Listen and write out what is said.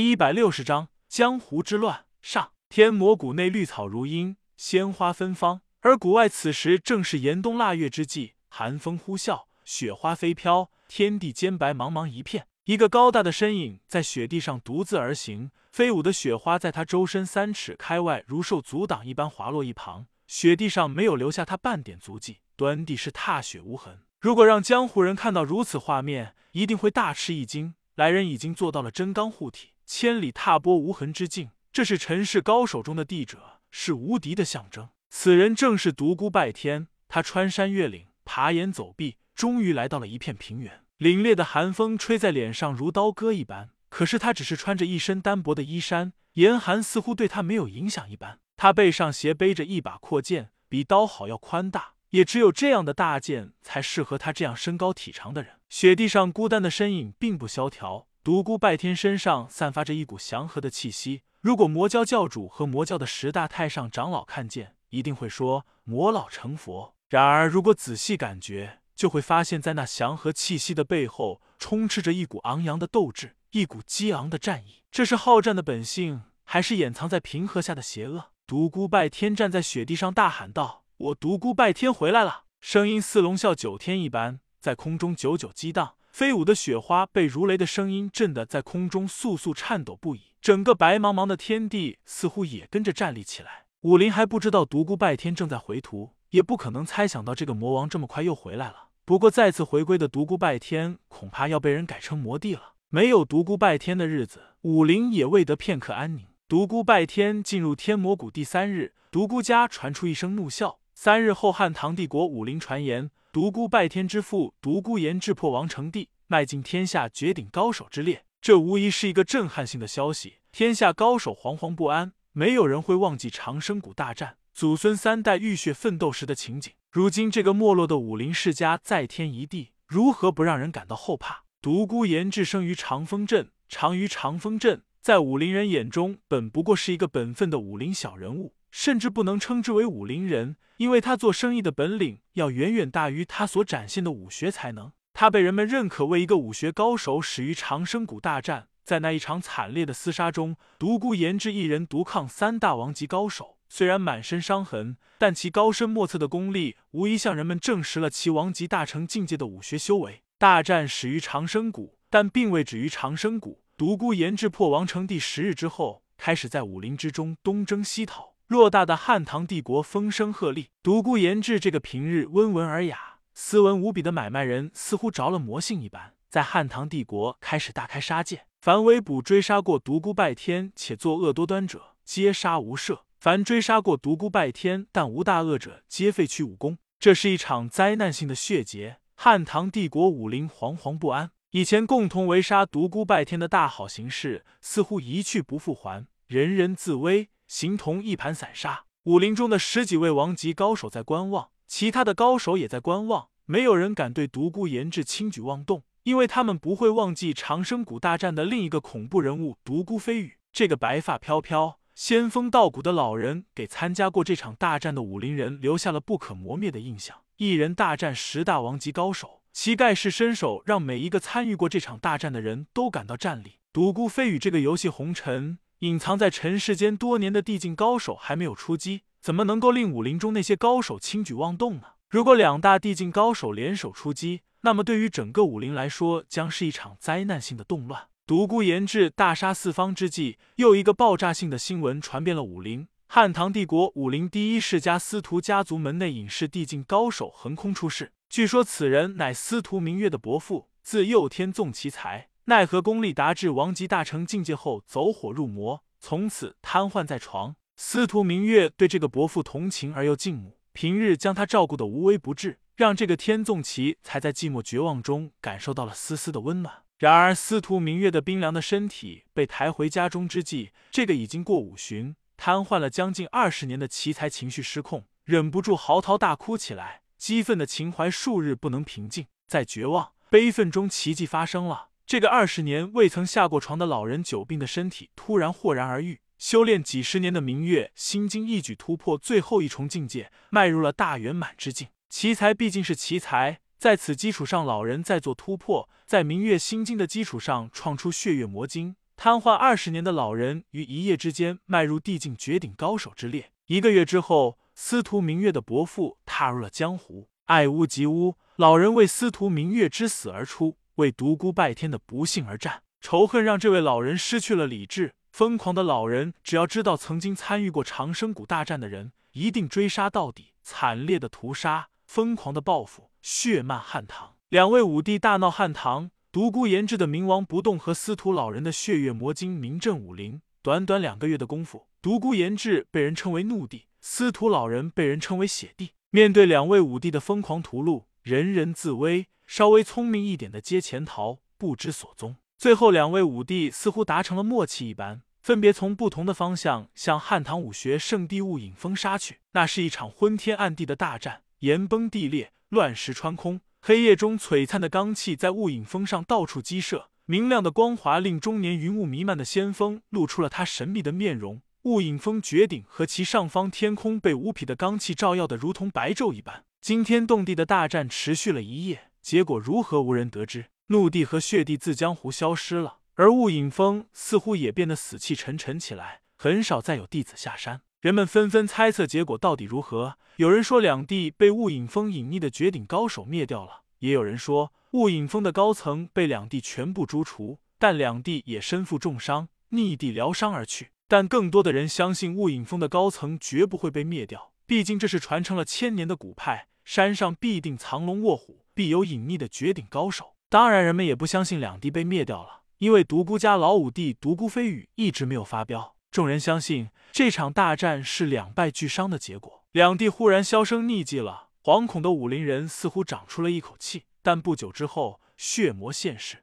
第一百六十章江湖之乱上。天魔谷内绿草如茵，鲜花芬芳，而谷外此时正是严冬腊月之际，寒风呼啸，雪花飞飘，天地间白茫茫一片。一个高大的身影在雪地上独自而行，飞舞的雪花在他周身三尺开外，如受阻挡一般滑落一旁，雪地上没有留下他半点足迹，端地是踏雪无痕。如果让江湖人看到如此画面，一定会大吃一惊。来人已经做到了真刚护体，千里踏波无痕之境。这是尘世高手中的帝者，是无敌的象征。此人正是独孤拜天。他穿山越岭，爬岩走壁，终于来到了一片平原。凛冽的寒风吹在脸上如刀割一般，可是他只是穿着一身单薄的衣衫，严寒似乎对他没有影响一般。他背上斜背着一把阔剑，比刀好要宽大，也只有这样的大剑才适合他这样身高体长的人。雪地上孤单的身影并不萧条，独孤拜天身上散发着一股祥和的气息。如果魔教教主和魔教的十大太上长老看见，一定会说魔老成佛。然而，如果仔细感觉，就会发现，在那祥和气息的背后，充斥着一股昂扬的斗志，一股激昂的战意。这是好战的本性，还是掩藏在平和下的邪恶？独孤拜天站在雪地上大喊道：“我独孤拜天回来了！”声音似龙啸九天一般。在空中久久激荡，飞舞的雪花被如雷的声音震得在空中簌簌颤抖不已，整个白茫茫的天地似乎也跟着站立起来。武林还不知道独孤拜天正在回途，也不可能猜想到这个魔王这么快又回来了。不过再次回归的独孤拜天，恐怕要被人改成魔帝了。没有独孤拜天的日子，武林也未得片刻安宁。独孤拜天进入天魔谷第三日，独孤家传出一声怒啸。三日后，汉唐帝国武林传言。独孤拜天之父独孤岩智破王成帝，迈进天下绝顶高手之列。这无疑是一个震撼性的消息，天下高手惶惶不安。没有人会忘记长生谷大战，祖孙三代浴血奋斗时的情景。如今这个没落的武林世家再添一地，如何不让人感到后怕？独孤岩智生于长风镇，长于长风镇，在武林人眼中，本不过是一个本分的武林小人物。甚至不能称之为武林人，因为他做生意的本领要远远大于他所展现的武学才能。他被人们认可为一个武学高手，始于长生谷大战。在那一场惨烈的厮杀中，独孤岩智一人独抗三大王级高手，虽然满身伤痕，但其高深莫测的功力，无疑向人们证实了其王级大成境界的武学修为。大战始于长生谷，但并未止于长生谷。独孤岩智破王成第十日之后，开始在武林之中东征西讨。偌大的汉唐帝国风声鹤唳，独孤延志这个平日温文尔雅、斯文无比的买卖人，似乎着了魔性一般，在汉唐帝国开始大开杀戒。凡围捕追杀过独孤拜天且作恶多端者，皆杀无赦；凡追杀过独孤拜天但无大恶者，皆废去武功。这是一场灾难性的血劫，汉唐帝国武林惶惶不安。以前共同围杀独孤拜天的大好形势，似乎一去不复还，人人自危。形同一盘散沙，武林中的十几位王级高手在观望，其他的高手也在观望，没有人敢对独孤延志轻举妄动，因为他们不会忘记长生谷大战的另一个恐怖人物独孤飞羽。这个白发飘飘、仙风道骨的老人，给参加过这场大战的武林人留下了不可磨灭的印象。一人大战十大王级高手，其盖世身手让每一个参与过这场大战的人都感到战栗。独孤飞羽这个游戏红尘。隐藏在尘世间多年的地境高手还没有出击，怎么能够令武林中那些高手轻举妄动呢？如果两大地境高手联手出击，那么对于整个武林来说，将是一场灾难性的动乱。独孤延志大杀四方之际，又一个爆炸性的新闻传遍了武林：汉唐帝国武林第一世家司徒家族门内隐士地境高手横空出世。据说此人乃司徒明月的伯父，自幼天纵奇才。奈何功力达至王级大成境界后走火入魔，从此瘫痪在床。司徒明月对这个伯父同情而又敬慕，平日将他照顾的无微不至，让这个天纵奇才在寂寞绝望中感受到了丝丝的温暖。然而司徒明月的冰凉的身体被抬回家中之际，这个已经过五旬、瘫痪了将近二十年的奇才情绪失控，忍不住嚎啕大哭起来，激愤的情怀数日不能平静。在绝望、悲愤中，奇迹发生了。这个二十年未曾下过床的老人，久病的身体突然豁然而愈。修炼几十年的明月心经一举突破最后一重境界，迈入了大圆满之境。奇才毕竟是奇才，在此基础上，老人再做突破，在明月心经的基础上创出血月魔经，瘫痪二十年的老人于一夜之间迈入地境绝顶高手之列。一个月之后，司徒明月的伯父踏入了江湖，爱屋及乌。老人为司徒明月之死而出，为独孤拜天的不幸而战。仇恨让这位老人失去了理智。疯狂的老人只要知道曾经参与过长生谷大战的人，一定追杀到底。惨烈的屠杀，疯狂的报复，血漫汉唐。两位武帝大闹汉唐，独孤延志的冥王不动和司徒老人的血月魔晶名震武林。短短两个月的功夫，独孤延志被人称为怒帝，司徒老人被人称为血帝。面对两位武帝的疯狂屠戮，人人自危，稍微聪明一点的皆潜逃，不知所踪。最后，两位武帝似乎达成了默契一般，分别从不同的方向向汉唐武学圣地雾隐峰杀去。那是一场昏天暗地的大战，岩崩地裂，乱石穿空。黑夜中，璀璨的罡气在雾隐峰上到处激射，明亮的光华令终年云雾弥漫的先锋露出了他神秘的面容。雾隐峰绝顶和其上方天空被无匹的罡气照耀的如同白昼一般。惊天动地的大战持续了一夜，结果如何无人得知。怒地和血地自江湖消失了，而雾隐峰似乎也变得死气沉沉起来，很少再有弟子下山。人们纷纷猜测结果到底如何。有人说两地被雾隐峰隐匿的绝顶高手灭掉了，也有人说雾隐峰的高层被两地全部诛除，但两地也身负重伤，逆地疗伤而去。但更多的人相信雾隐峰的高层绝不会被灭掉，毕竟这是传承了千年的古派，山上必定藏龙卧虎，必有隐匿的绝顶高手。当然，人们也不相信两帝被灭掉了，因为独孤家老五弟独孤飞羽一直没有发飙。众人相信这场大战是两败俱伤的结果。两帝忽然销声匿迹了，惶恐的武林人似乎长出了一口气。但不久之后，血魔现世，